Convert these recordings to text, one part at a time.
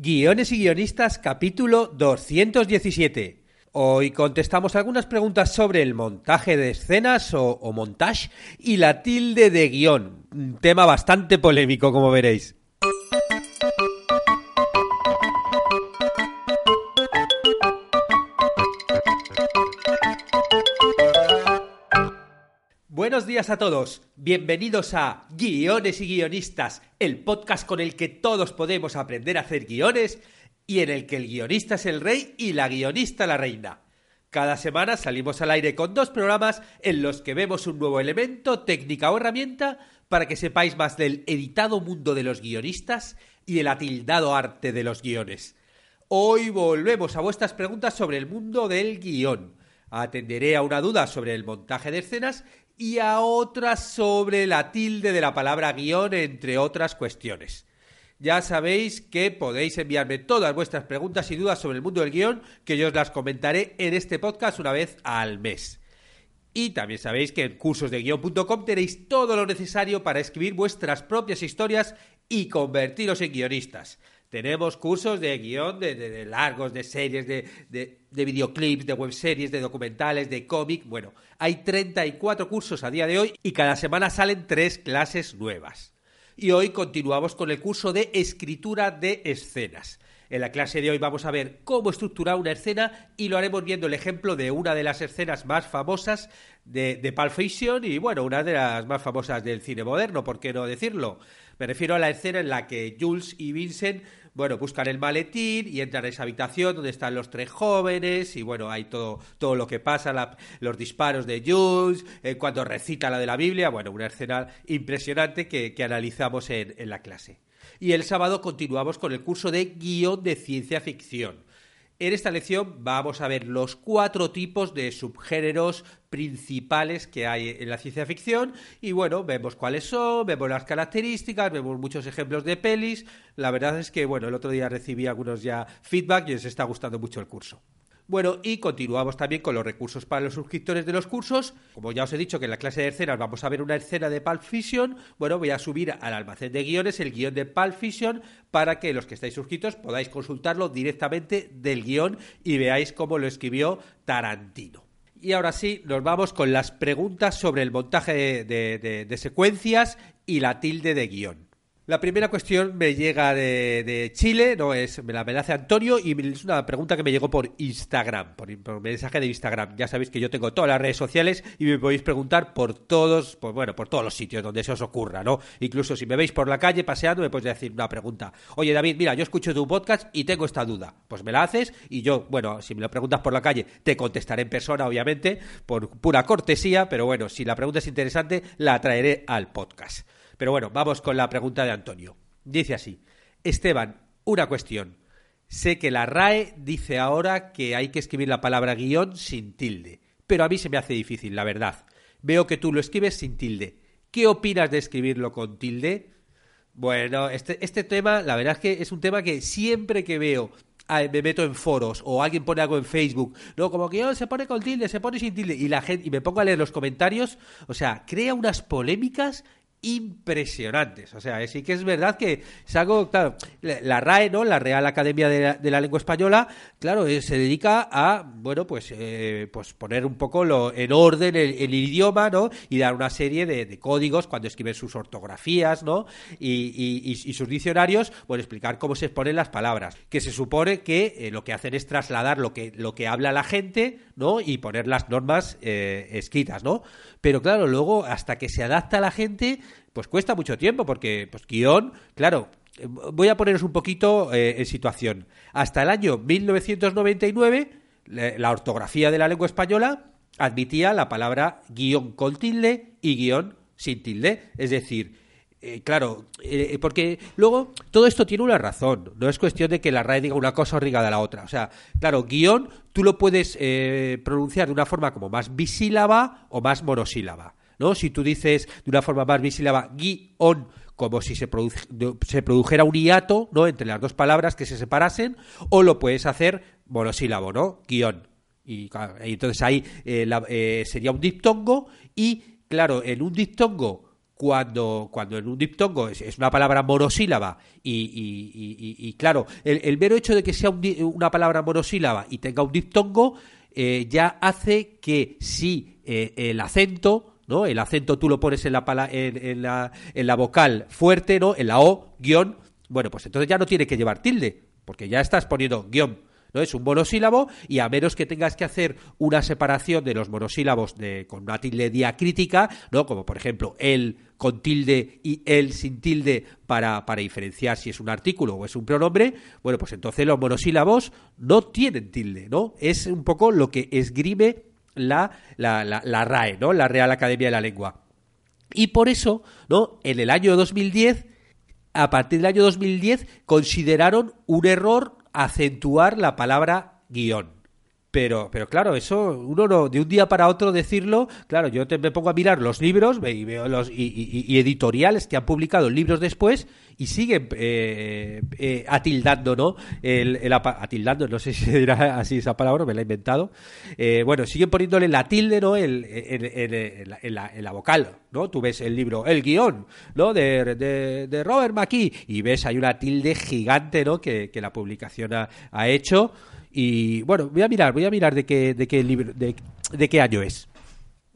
Guiones y guionistas capítulo 217. Hoy contestamos algunas preguntas sobre el montaje de escenas o, o montage y la tilde de guion. Un tema bastante polémico, como veréis. Buenos días a todos, bienvenidos a Guiones y Guionistas, el podcast con el que todos podemos aprender a hacer guiones y en el que el guionista es el rey y la guionista la reina. Cada semana salimos al aire con dos programas en los que vemos un nuevo elemento, técnica o herramienta para que sepáis más del editado mundo de los guionistas y el atildado arte de los guiones. Hoy volvemos a vuestras preguntas sobre el mundo del guion. Atenderé a una duda sobre el montaje de escenas y a otras sobre la tilde de la palabra guion, entre otras cuestiones. Ya sabéis que podéis enviarme todas vuestras preguntas y dudas sobre el mundo del guion, que yo os las comentaré en este podcast una vez al mes. Y también sabéis que en cursosdeguion.com tenéis todo lo necesario para escribir vuestras propias historias y convertiros en guionistas. Tenemos cursos de guion de, largos, de series, de, de, videoclips, de webseries, de documentales, de cómic. Bueno, hay 34 cursos a día de hoy y cada semana salen tres clases nuevas. Y hoy continuamos con el curso de escritura de escenas. En la clase de hoy vamos a ver cómo estructurar una escena y lo haremos viendo el ejemplo de una de las escenas más famosas de, de Pulp Fiction y, bueno, una de las más famosas del cine moderno, ¿por qué no decirlo? Me refiero a la escena en la que Jules y Vincent, bueno, buscan el maletín y entran a esa habitación donde están los tres jóvenes y bueno, hay todo, todo lo que pasa, los disparos de Jules, eh, cuando recita la de la Biblia, bueno, una escena impresionante que, que analizamos en, en la clase. Y el sábado continuamos con el curso de guion de ciencia ficción. En esta lección vamos a ver los cuatro tipos de subgéneros principales que hay en la ciencia ficción y bueno, vemos cuáles son, vemos las características, vemos muchos ejemplos de pelis. La verdad es que bueno, el otro día recibí algunos ya feedback y os está gustando mucho el curso. Bueno, y continuamos también con los recursos para los suscriptores de los cursos. Como ya os he dicho que en la clase de escenas vamos a ver una escena de Pulp Fiction, bueno, voy a subir al almacén de guiones el guion de Pulp Fiction para que los que estáis suscritos podáis consultarlo directamente del guion y veáis cómo lo escribió Tarantino. Y ahora sí, nos vamos con las preguntas sobre el montaje de, secuencias y la tilde de guion. La primera cuestión me llega de, Chile, no es, me la, me la hace Antonio y es una pregunta que me llegó por Instagram, por, por, mensaje de Instagram. Ya sabéis que yo tengo todas las redes sociales y me podéis preguntar por todos, pues bueno, por todos los sitios donde se os ocurra, ¿no? Incluso si me veis por la calle paseando me podéis decir una pregunta. Oye David, mira, yo escucho tu podcast y tengo esta duda. Pues me la haces y yo, bueno, si me lo preguntas por la calle, te contestaré en persona, obviamente, por pura cortesía, pero bueno, si la pregunta es interesante, la traeré al podcast. Pero bueno, vamos con la pregunta de Antonio. Dice así, Esteban, una cuestión. Sé que la RAE dice ahora que hay que escribir la palabra guion sin tilde, pero a mí se me hace difícil, la verdad. Veo que tú lo escribes sin tilde. ¿Qué opinas de escribirlo con tilde? Bueno, este, este tema, la verdad es que es un tema que siempre que veo me meto en foros o alguien pone algo en Facebook, no, como que oh, se pone con tilde, se pone sin tilde y la gente y me pongo a leer los comentarios, o sea, crea unas polémicas impresionantes. O sea, sí que es verdad que es algo, claro, la RAE, ¿no? La Real Academia de la, Lengua Española, claro, eh, se dedica a, bueno, pues, eh, pues poner un poco lo, en orden el, idioma, ¿no? Y dar una serie de, códigos cuando escriben sus ortografías, ¿no? Y, sus diccionarios, bueno, explicar cómo se exponen las palabras. Que se supone que eh, lo que hacen es trasladar lo que, lo que habla la gente, ¿no? Y poner las normas eh, escritas, ¿no? Pero claro, luego, hasta que se adapta a la gente, pues cuesta mucho tiempo, porque, pues, guion, claro, voy a poneros un poquito eh, en situación. Hasta el año 1999, la ortografía de la lengua española admitía la palabra guion con tilde y guion sin tilde. Es decir, eh, claro, eh, porque luego todo esto tiene una razón. No es cuestión de que la RAE diga una cosa o diga de la otra. O sea, claro, guion tú lo puedes eh, pronunciar de una forma como más bisílaba o más monosílaba. ¿no? Si tú dices de una forma más bisílaba guion, como si se, produj se produjera un hiato ¿no? entre las dos palabras que se separasen, o lo puedes hacer monosílabo, ¿no? Guión. Y, entonces ahí eh, la, eh, sería un diptongo y, claro, en un diptongo cuando, cuando en un diptongo es, una palabra monosílaba y, claro, el, mero hecho de que sea una palabra monosílaba y tenga un diptongo eh, ya hace que si eh, el acento ¿no? El acento tú lo pones en la, en, la, en la vocal fuerte, ¿no? En la O, guion, bueno, pues entonces ya no tiene que llevar tilde, porque ya estás poniendo guion ¿no? Es un monosílabo y a menos que tengas que hacer una separación de los monosílabos de, con una tilde diacrítica, ¿no? Como por ejemplo el con tilde y el sin tilde para, para diferenciar si es un artículo o es un pronombre, bueno, pues entonces los monosílabos no tienen tilde, ¿no? Es un poco lo que esgrime la, la, la, la RAE, ¿no? La Real Academia de la Lengua. Y por eso, ¿no? En el año 2010 a partir del año 2010 consideraron un error acentuar la palabra guion. Pero, pero claro, eso uno no, de un día para otro decirlo, claro, yo te, me pongo a mirar los libros y veo los y, editoriales que han publicado libros después y siguen eh, eh, atildando, ¿no? El, atildando, no sé si dirá así esa palabra, me la he inventado. Eh, bueno, siguen poniéndole la tilde, ¿no? El, en, la, la, vocal, ¿no? Tú ves el libro, el guion, ¿no? De, Robert McKee y ves hay una tilde gigante, ¿no? Que, la publicación ha hecho. Y bueno, voy a mirar, voy a mirar de qué, de qué libro, de, de qué año es.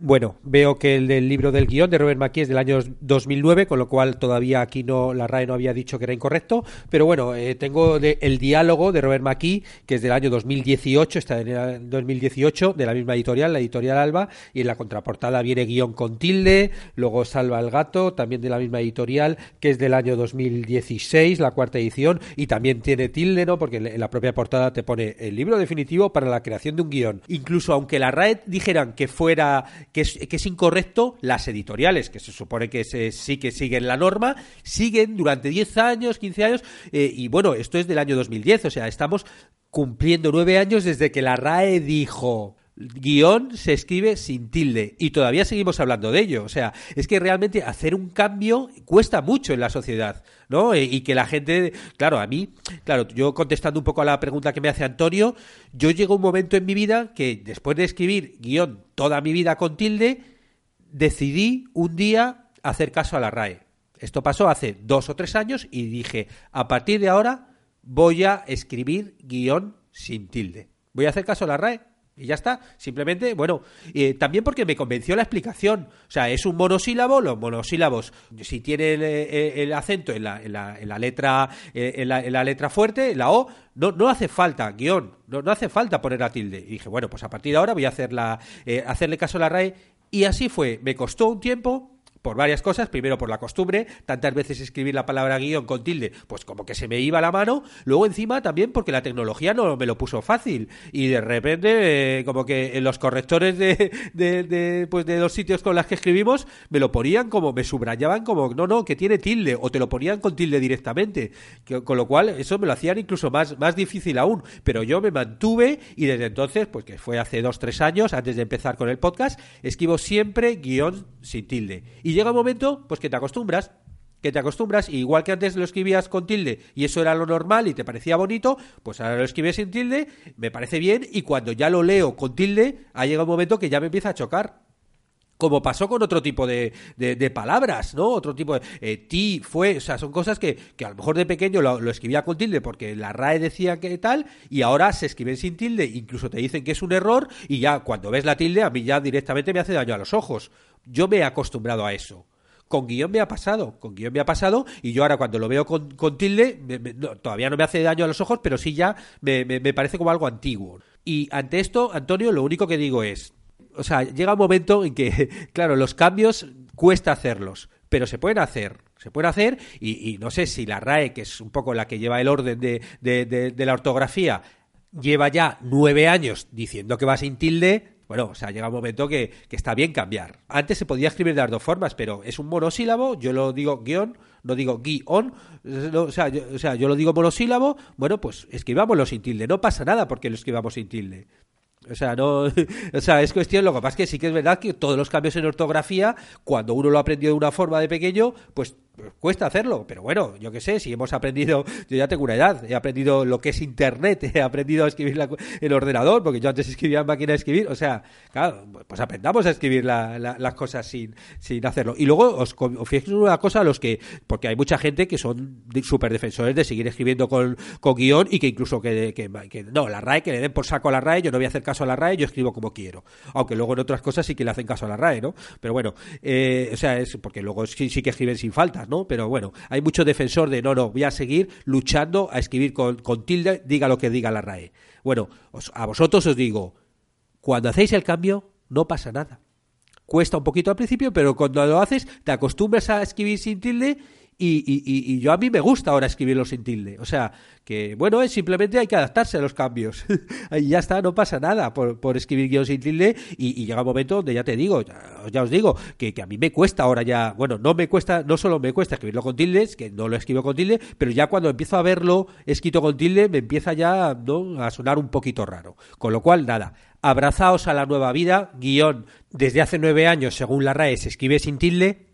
Bueno, veo que el del libro del guion de Robert McKee es del año 2009, con lo cual todavía aquí no la RAE no había dicho que era incorrecto, pero bueno, eh, tengo el diálogo de Robert McKee, que es del año 2018, está en el 2018, de la misma editorial, la editorial Alba, y en la contraportada viene guion con tilde, luego Salva el gato, también de la misma editorial, que es del año 2016, la cuarta edición, y también tiene tilde, ¿no? Porque en la propia portada te pone el libro definitivo para la creación de un guion. Incluso aunque la RAE dijeran que fuera que es, que es incorrecto, las editoriales, que se supone que sí que siguen la norma, siguen durante 10 años, 15 años, eh, y bueno, esto es del año 2010, o sea, estamos cumpliendo nueve años desde que la RAE dijo guion se escribe sin tilde y todavía seguimos hablando de ello. O sea, es que realmente hacer un cambio cuesta mucho en la sociedad, ¿no? E, y que la gente, claro, a mí, claro, yo contestando un poco a la pregunta que me hace Antonio, yo llego a un momento en mi vida que después de escribir guion toda mi vida con tilde, decidí un día hacer caso a la RAE. Esto pasó hace dos o tres años y dije, a partir de ahora voy a escribir guion sin tilde. Voy a hacer caso a la RAE y ya está. Simplemente, bueno, eh, también porque me convenció la explicación. O sea, es un monosílabo, los monosílabos, si tienen eh, el, acento en la, en la, en la letra eh, en, la, en, la, letra fuerte, la O, no, no hace falta, guion, no, no hace falta poner la tilde. Y dije, bueno, pues a partir de ahora voy a hacer la, hacerle caso a la RAE. Y así fue. Me costó un tiempo, por varias cosas. Primero, por la costumbre, tantas veces escribir la palabra guion con tilde, pues como que se me iba la mano. Luego, encima, también porque la tecnología no me lo puso fácil. Y de repente, eh, como que en los correctores de, de, pues de los sitios con los que escribimos, me lo ponían como, me subrayaban como, no, no, que tiene tilde, o te lo ponían con tilde directamente. con lo cual, eso me lo hacían incluso más, más difícil aún. Pero yo me mantuve y desde entonces, pues que fue hace dos, tres años, antes de empezar con el podcast, escribo siempre guion sin tilde. Y llega un momento, pues que te acostumbras, que te acostumbras, igual que antes lo escribías con tilde y eso era lo normal y te parecía bonito, pues ahora lo escribes sin tilde, me parece bien, y cuando ya lo leo con tilde, ha llegado un momento que ya me empieza a chocar como pasó con otro tipo de, de, palabras, ¿no? Otro tipo de... Eh, ti, fue, o sea, son cosas que, que a lo mejor de pequeño lo, escribía con tilde porque la RAE decía que tal, y ahora se escriben sin tilde, incluso te dicen que es un error, y ya cuando ves la tilde a mí ya directamente me hace daño a los ojos. Yo me he acostumbrado a eso. Con guion me ha pasado, con guion me ha pasado y yo ahora cuando lo veo con, tilde, todavía no me hace daño a los ojos, pero sí ya me, me parece como algo antiguo. Y ante esto, Antonio, lo único que digo es, o sea, llega un momento en que, claro, los cambios cuesta hacerlos, pero se pueden hacer. Se pueden hacer y, no sé si la RAE, que es un poco la que lleva el orden de, de, la ortografía, lleva ya nueve años diciendo que va sin tilde, bueno, o sea, llega un momento que, está bien cambiar. Antes se podía escribir de las dos formas, pero es un monosílabo, yo lo digo guion, no digo guion, o, sea, yo, o sea, yo lo digo monosílabo, bueno, pues escribámoslo sin tilde, no pasa nada porque lo escribamos sin tilde. O sea, no, o sea, es cuestión, lo que pasa es que sí que es verdad que todos los cambios en ortografía, cuando uno lo aprendió de una forma de pequeño, pues cuesta hacerlo, pero bueno, yo qué sé, si hemos aprendido, yo ya tengo una edad, he aprendido lo que es internet, he aprendido a escribir la, el ordenador, porque yo antes escribía en máquina de escribir, o sea, claro, pues aprendamos a escribir las cosas sin, sin hacerlo. Y luego os, os una cosa a los que, porque hay mucha gente que son súper defensores de seguir escribiendo con, con guion y que incluso que, que, no, la RAE, que le den por saco a la RAE, yo no voy a hacer caso a la RAE, yo escribo como quiero. Aunque luego en otras cosas sí que le hacen caso a la RAE, ¿no? Pero bueno, eh, o sea, es porque luego sí, sí que escriben sin ¿no? Pero bueno, hay mucho defensor de no, no, voy a seguir luchando a escribir con, con tilde, diga lo que diga la RAE. Bueno, a vosotros os digo, cuando hacéis el cambio, no pasa nada. Cuesta un poquito al principio, pero cuando lo haces, te acostumbras a escribir sin tilde y, y, y, yo a mí me gusta ahora escribirlo sin tilde. O sea, que bueno, es simplemente hay que adaptarse a los cambios. y ya está, no pasa nada por, escribir guion sin tilde. Y, llega un momento donde ya te digo, ya, os digo, que, que, a mí me cuesta ahora ya, bueno, no me cuesta, no solo me cuesta escribirlo con tildes, que no lo escribo con tilde, pero ya cuando empiezo a verlo escrito con tilde, me empieza ya ¿no? a sonar un poquito raro. Con lo cual, nada, abrazaos a la nueva vida, guion desde hace nueve años, según la RAE, se escribe sin tilde,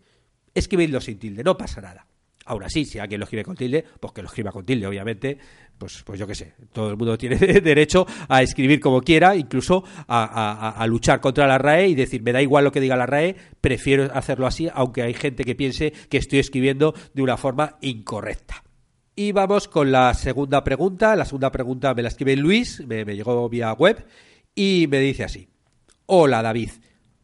escribidlo sin tilde, no pasa nada. Ahora sí, si alguien lo escribe con tilde, pues que lo escriba con tilde, obviamente. Pues, pues yo qué sé, todo el mundo tiene derecho a escribir como quiera, incluso a, luchar contra la RAE y decir, me da igual lo que diga la RAE, prefiero hacerlo así, aunque hay gente que piense que estoy escribiendo de una forma incorrecta. Y vamos con la segunda pregunta. La segunda pregunta me la escribe Luis, me, llegó vía web, y me dice así. Hola David,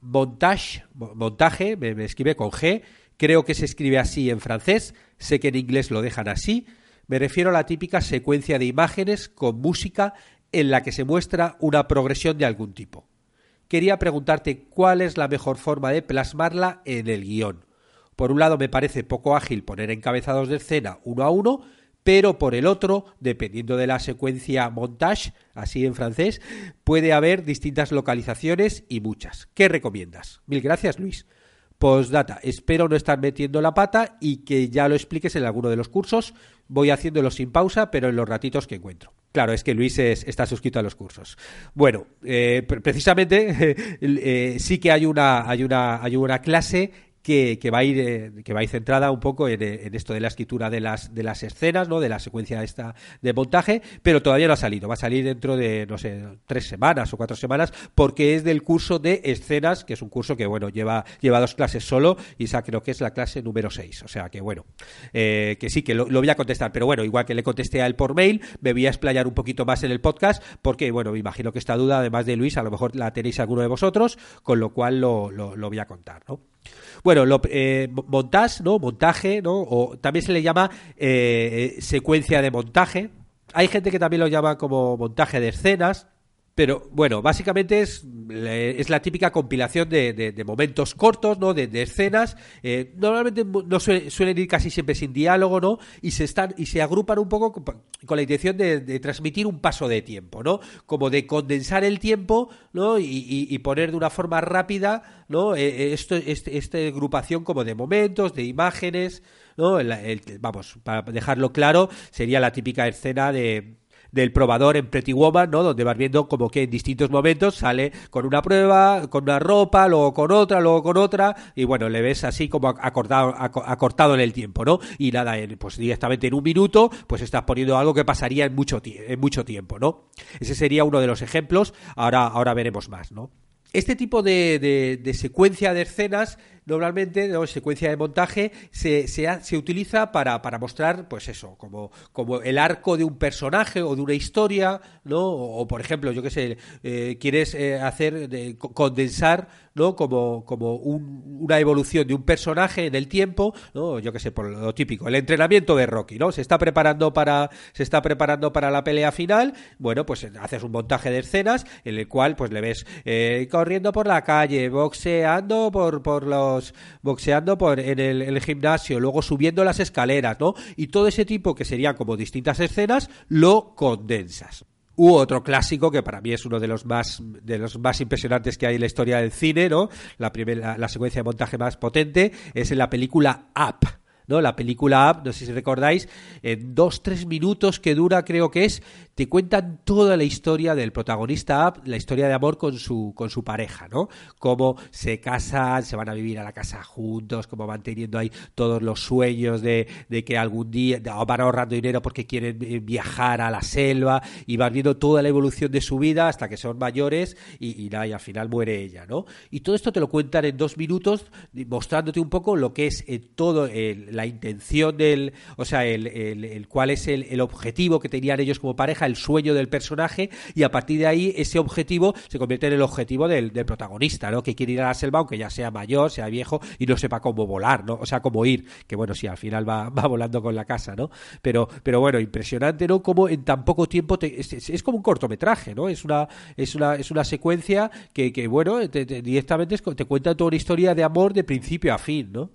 montage, montaje, me, me escribe con G, creo que se escribe así en francés, sé que en inglés lo dejan así, me refiero a la típica secuencia de imágenes con música en la que se muestra una progresión de algún tipo. Quería preguntarte cuál es la mejor forma de plasmarla en el guion. Por un lado me parece poco ágil poner encabezados de escena uno a uno, pero por el otro, dependiendo de la secuencia montage, así en francés, puede haber distintas localizaciones y muchas. ¿Qué recomiendas? Mil gracias, Luis. Postdata, espero no estar metiendo la pata y que ya lo expliques en alguno de los cursos. Voy haciéndolo sin pausa, pero en los ratitos que encuentro. Claro, es que Luis está suscrito a los cursos. Bueno, eh, precisamente eh, sí que hay una, hay, una, hay una clase que, va a ir eh, que va a ir centrada un poco en, esto de la escritura de las de las escenas no de la secuencia esta de montaje pero todavía no ha salido. Va a salir dentro de no sé tres semanas o cuatro semanas porque es del curso de escenas que es un curso que bueno lleva lleva dos clases solo y esa creo que es la clase número seis. O sea que bueno eh, que sí que lo, voy a contestar pero bueno igual que le contesté a él por mail me voy a explayar un poquito más en el podcast porque bueno me imagino que esta duda además de Luis a lo mejor la tenéis alguno de vosotros con lo cual lo, lo, lo voy a contar ¿no? Bueno, lo, eh, montage, ¿no? Montaje, ¿no? O también se le llama eh, secuencia de montaje. Hay gente que también lo llama como montaje de escenas. Pero bueno, básicamente es, es la típica compilación de, de, momentos cortos, ¿no? De, escenas. Eh, normalmente no suelen ir casi siempre sin diálogo, ¿no? Y se están y se agrupan un poco con, la intención de, transmitir un paso de tiempo, ¿no? Como de condensar el tiempo, ¿no? Y, poner de una forma rápida, ¿no? Eh, eh, esto, este, esta agrupación como de momentos, de imágenes, ¿no? vamos, para dejarlo claro, sería la típica escena de del probador en Pretty Woman, ¿no? Donde vas viendo como que en distintos momentos sale con una prueba, con una ropa, luego con otra, luego con otra, y bueno, le ves así como acortado, acortado en el tiempo, ¿no? Y nada, pues directamente en un minuto, pues estás poniendo algo que pasaría en mucho, en mucho tiempo, ¿no? Ese sería uno de los ejemplos, ahora, ahora veremos más, ¿no? Este tipo de, de secuencia de escenas normalmente, ¿no? secuencia de montaje, se, se, utiliza para, para, mostrar, pues eso, como, como el arco de un personaje o de una historia, ¿no? O, por ejemplo, yo qué sé, eh, quieres eh, hacer, de, condensar, ¿no? Como, como una evolución de un personaje en el tiempo, ¿no? Yo qué sé, por lo típico, el entrenamiento de Rocky, ¿no? Se está preparando para, se está preparando para la pelea final, bueno, pues haces un montaje de escenas en el cual, pues le ves eh, corriendo por la calle, boxeando por, por los boxeando por, en el, gimnasio, luego subiendo las escaleras, ¿no? Y todo ese tipo que serían como distintas escenas, lo condensas. U otro clásico que para mí es uno de los más de los más impresionantes que hay en la historia del cine, ¿no? La primera la secuencia de montaje más potente es en la película Up ¿no? La película Up, no sé si recordáis, en dos, tres minutos que dura, creo que es, te cuentan toda la historia del protagonista Up, la historia de amor con su, con su pareja, ¿no? Cómo se casan, se van a vivir a la casa juntos, cómo van teniendo ahí todos los sueños de, de que algún día van ahorrando dinero porque quieren eh, viajar a la selva y van viendo toda la evolución de su vida hasta que son mayores y, y, al final muere ella, ¿no? Y todo esto te lo cuentan en dos minutos mostrándote un poco lo que es eh, todo el la intención del, o sea, el, el, cuál es el, el, objetivo que tenían ellos como pareja, el sueño del personaje, y a partir de ahí ese objetivo se convierte en el objetivo del, del protagonista, ¿no? Que quiere ir a la selva aunque ya sea mayor, sea viejo y no sepa cómo volar, ¿no? O sea, cómo ir, que bueno, sí, al final va, va volando con la casa, ¿no? Pero, pero bueno, impresionante, ¿no? Como en tan poco tiempo te, es, es, como un cortometraje, ¿no? Es una, es una, es una secuencia que, que bueno, te, te, directamente te cuenta toda una historia de amor de principio a fin, ¿no?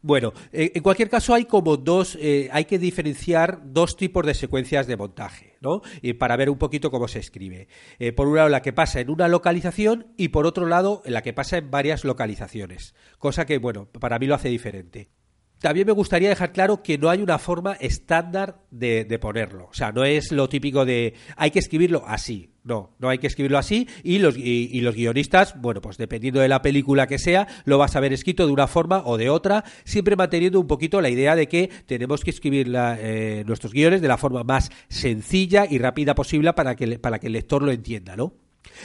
Bueno, eh, en cualquier caso hay como dos, eh, hay que diferenciar dos tipos de secuencias de montaje, ¿no? Y para ver un poquito cómo se escribe. Eh, por un lado la que pasa en una localización y por otro lado la que pasa en varias localizaciones, cosa que, bueno, para mí lo hace diferente. También me gustaría dejar claro que no hay una forma estándar de, de, ponerlo. O sea, no es lo típico de hay que escribirlo así. No, no hay que escribirlo así. Y los, y, y los guionistas, bueno, pues dependiendo de la película que sea, lo vas a ver escrito de una forma o de otra, siempre manteniendo un poquito la idea de que tenemos que escribir eh, nuestros guiones de la forma más sencilla y rápida posible para que, para que el lector lo entienda, ¿no?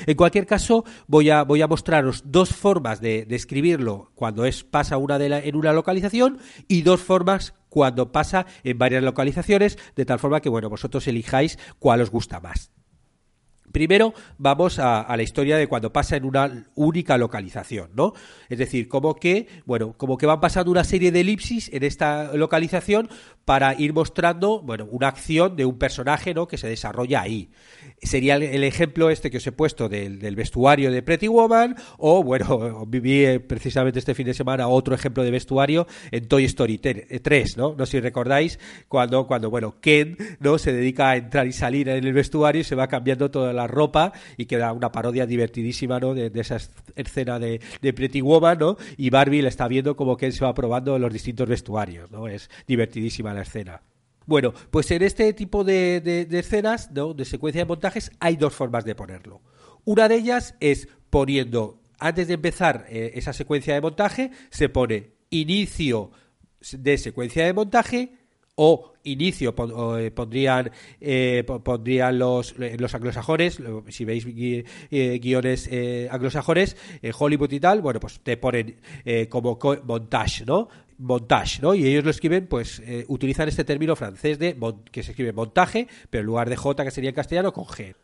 En cualquier caso, voy a, voy a mostraros dos formas de, de escribirlo cuando es, pasa una de la, en una localización y dos formas cuando pasa en varias localizaciones, de tal forma que bueno, vosotros elijáis cuál os gusta más. Primero vamos a, la historia de cuando pasa en una única localización, ¿no? Es decir, como que, bueno, como que van pasando una serie de elipsis en esta localización para ir mostrando, bueno, una acción de un personaje, ¿no? Que se desarrolla ahí. Sería el, ejemplo este que os he puesto del, vestuario de Pretty Woman, o bueno, viví eh, precisamente este fin de semana otro ejemplo de vestuario en Toy Story 3, ¿no? No sé si recordáis cuando, cuando, bueno, Ken, ¿no? Se dedica a entrar y salir en el vestuario y se va cambiando toda la ropa y queda una parodia divertidísima, ¿no? De, esa escena de, de, Pretty Woman, ¿no? Y Barbie le está viendo como Ken se va probando los distintos vestuarios, ¿no? Es divertidísima la escena. Bueno, pues en este tipo de, escenas, ¿no? de secuencia de montajes, hay dos formas de ponerlo. Una de ellas es poniendo, antes de empezar eh, esa secuencia de montaje, se pone inicio de secuencia de montaje o inicio pondrían eh, pondrían los los anglosajones si veis gui, eh, guiones eh, anglosajones Hollywood y tal bueno pues te ponen eh, como montage no montage no y ellos lo escriben pues eh, utilizan este término francés de que se escribe montaje pero en lugar de j que sería en castellano con g.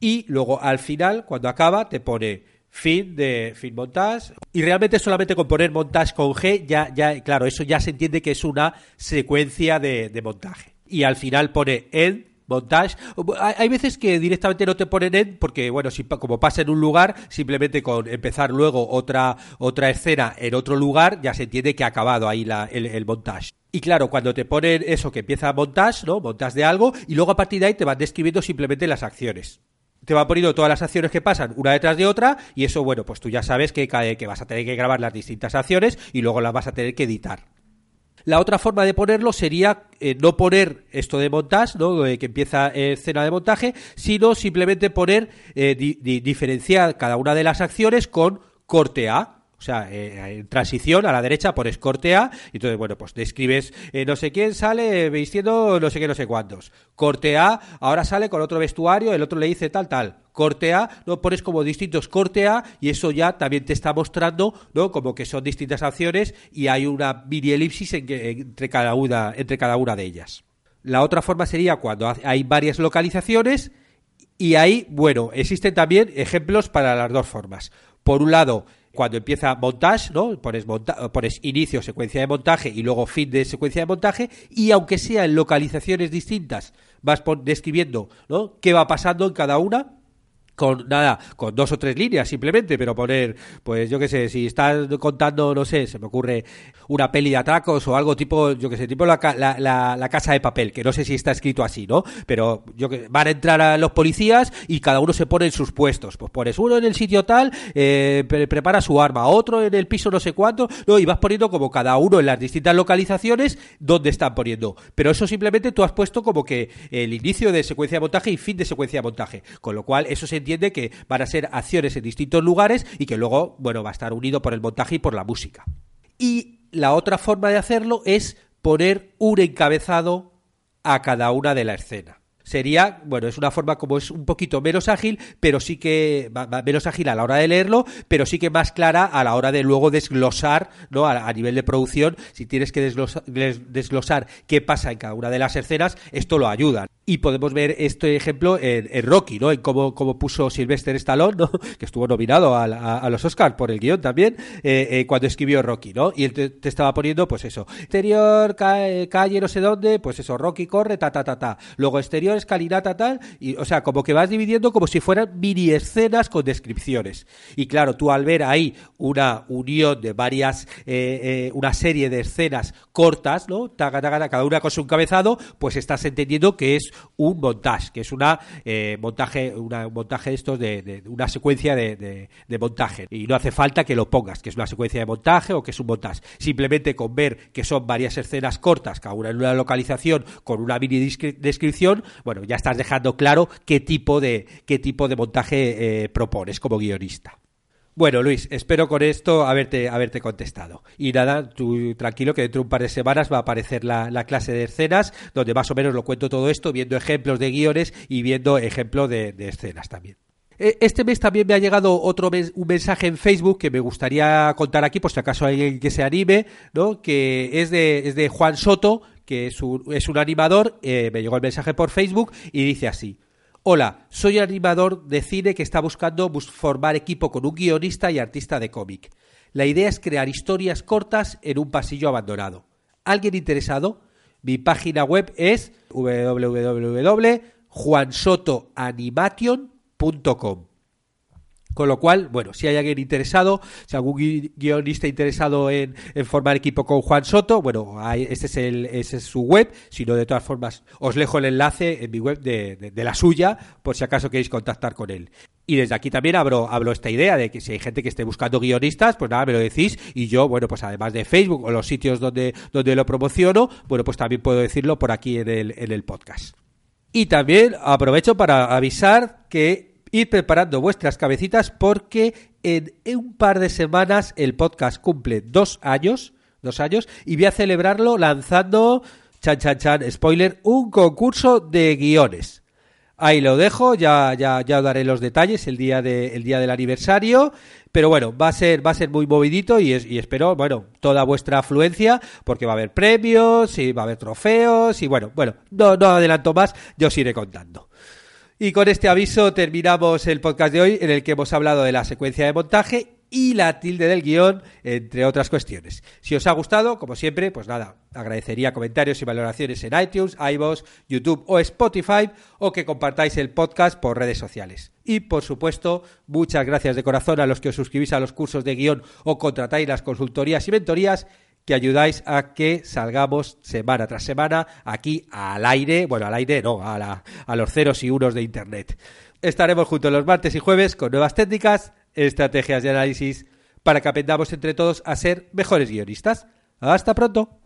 Y luego al final cuando acaba te pone fin de fin montage. Y realmente solamente con poner montage con G ya, ya claro eso ya se entiende que es una secuencia de, de montaje. Y al final pone end montage hay veces que directamente no te ponen end porque bueno si como pasa en un lugar simplemente con empezar luego otra otra escena en otro lugar ya se entiende que ha acabado ahí la, el, el montage y claro, cuando te ponen eso que empieza montage, ¿no? Montage de algo y luego a partir de ahí te van describiendo simplemente las acciones te va poniendo todas las acciones que pasan una detrás de otra y eso, bueno, pues tú ya sabes que, que vas a tener que grabar las distintas acciones y luego las vas a tener que editar. La otra forma de ponerlo sería eh, no poner esto de montaje, ¿no? Eh, que empieza escena de montaje, sino simplemente poner, eh, di, di, diferenciar cada una de las acciones con corte A. O sea, eh, transición a la derecha pones corte A y entonces, bueno, pues describes eh, no sé quién sale vistiendo no sé qué, no sé cuántos. Corte A, ahora sale con otro vestuario, el otro le dice tal, tal. Corte A, no pones como distintos corte A y eso ya también te está mostrando, ¿no? Como que son distintas acciones y hay una mini elipsis entre, cada una, entre cada una de ellas. La otra forma sería cuando hay varias localizaciones y ahí, bueno, existen también ejemplos para las dos formas. Por un lado, cuando empieza montage, ¿no? Pones, monta pones inicio, secuencia de montaje y luego fin de secuencia de montaje y aunque sea en localizaciones distintas, vas describiendo, ¿no? qué va pasando en cada una con nada, con dos o tres líneas simplemente, pero poner, pues yo qué sé, si estás contando, no sé, se me ocurre una peli de atracos o algo tipo, yo qué sé, tipo la, la, la, casa de papel, que no sé si está escrito así, ¿no? Pero yo que van a entrar a los policías y cada uno se pone en sus puestos. Pues pones uno en el sitio tal, eh, prepara su arma, otro en el piso no sé cuánto, no, y vas poniendo como cada uno en las distintas localizaciones donde están poniendo. Pero eso simplemente tú has puesto como que el inicio de secuencia de montaje y fin de secuencia de montaje. Con lo cual, eso se entiende entiende que van a ser acciones en distintos lugares y que luego, bueno, va a estar unido por el montaje y por la música. Y la otra forma de hacerlo es poner un encabezado a cada una de la escena sería, bueno, es una forma como es un poquito menos ágil, pero sí que menos ágil a la hora de leerlo, pero sí que más clara a la hora de luego desglosar, ¿no? A, nivel de producción, si tienes que desglosar qué pasa en cada una de las escenas, esto lo ayuda. Y podemos ver este ejemplo en, Rocky, ¿no? En cómo, puso Sylvester Stallone, ¿no? Que estuvo nominado a, los Oscars por el guion también, eh, eh, cuando escribió Rocky, ¿no? Y él te, estaba poniendo, pues eso, exterior, calle, no sé dónde, pues eso, Rocky corre, ta, ta, ta, ta. Luego exterior, escalinata, tal, y, o sea, como que vas dividiendo como si fueran mini escenas con descripciones. Y claro, tú al ver ahí una unión de varias, eh, una serie de escenas cortas, ¿no? Taga, cada una con su encabezado, pues estás entendiendo que es un montaje, que es una eh, montaje, una, un montaje estos de, una secuencia de, montaje. Y no hace falta que lo pongas, que es una secuencia de montaje o que es un montaje. Simplemente con ver que son varias escenas cortas, cada una en una localización, con una mini descripción, bueno, ya estás dejando claro qué tipo de, qué tipo de montaje eh, propones como guionista. Bueno, Luis, espero con esto haberte, haberte contestado. Y nada, tú tranquilo que dentro de un par de semanas va a aparecer la, clase de escenas, donde más o menos lo cuento todo esto, viendo ejemplos de guiones y viendo ejemplos de, escenas también. E, este mes también me ha llegado otro un mensaje en Facebook que me gustaría contar aquí, por si acaso hay alguien que se anime, ¿no? que es de, es de Juan Soto, que es un, es un animador, eh, me llegó el mensaje por Facebook y dice así. Hola, soy animador de cine que está buscando formar equipo con un guionista y artista de cómic. La idea es crear historias cortas en un pasillo abandonado. ¿Alguien interesado? Mi página web es www.juansotoanimation.com. Con lo cual, bueno, si hay alguien interesado, si algún guionista interesado en, formar equipo con Juan Soto, bueno, ese es, el, ese es su web. Si no, de todas formas, os dejo el enlace en mi web de, la suya, por si acaso queréis contactar con él. Y desde aquí también abro, hablo esta idea de que si hay gente que esté buscando guionistas, pues nada, me lo decís. Y yo, bueno, pues además de Facebook o los sitios donde, donde lo promociono, bueno, pues también puedo decirlo por aquí en el, en el podcast. Y también aprovecho para avisar que ir preparando vuestras cabecitas porque en un par de semanas el podcast cumple dos años, dos años, y voy a celebrarlo lanzando, chan chan chan, spoiler, un concurso de guiones. Ahí lo dejo, ya, ya, ya daré los detalles el día, de, el día del aniversario. Pero bueno, va a ser, va a ser muy movidito y, y espero, bueno, toda vuestra afluencia, porque va a haber premios, y va a haber trofeos, y bueno, bueno, no, no adelanto más, yo os iré contando. Y con este aviso terminamos el podcast de hoy en el que hemos hablado de la secuencia de montaje y la tilde del guion, entre otras cuestiones. Si os ha gustado, como siempre, pues nada, agradecería comentarios y valoraciones en iTunes, iVoox, YouTube o Spotify o que compartáis el podcast por redes sociales. Y por supuesto, muchas gracias de corazón a los que os suscribís a los cursos de guion o contratáis las consultorías y mentorías que ayudáis a que salgamos semana tras semana aquí al aire, bueno, al aire no, a, los ceros y unos de Internet. Estaremos juntos los martes y jueves con nuevas técnicas, estrategias de análisis para que aprendamos entre todos a ser mejores guionistas. Hasta pronto.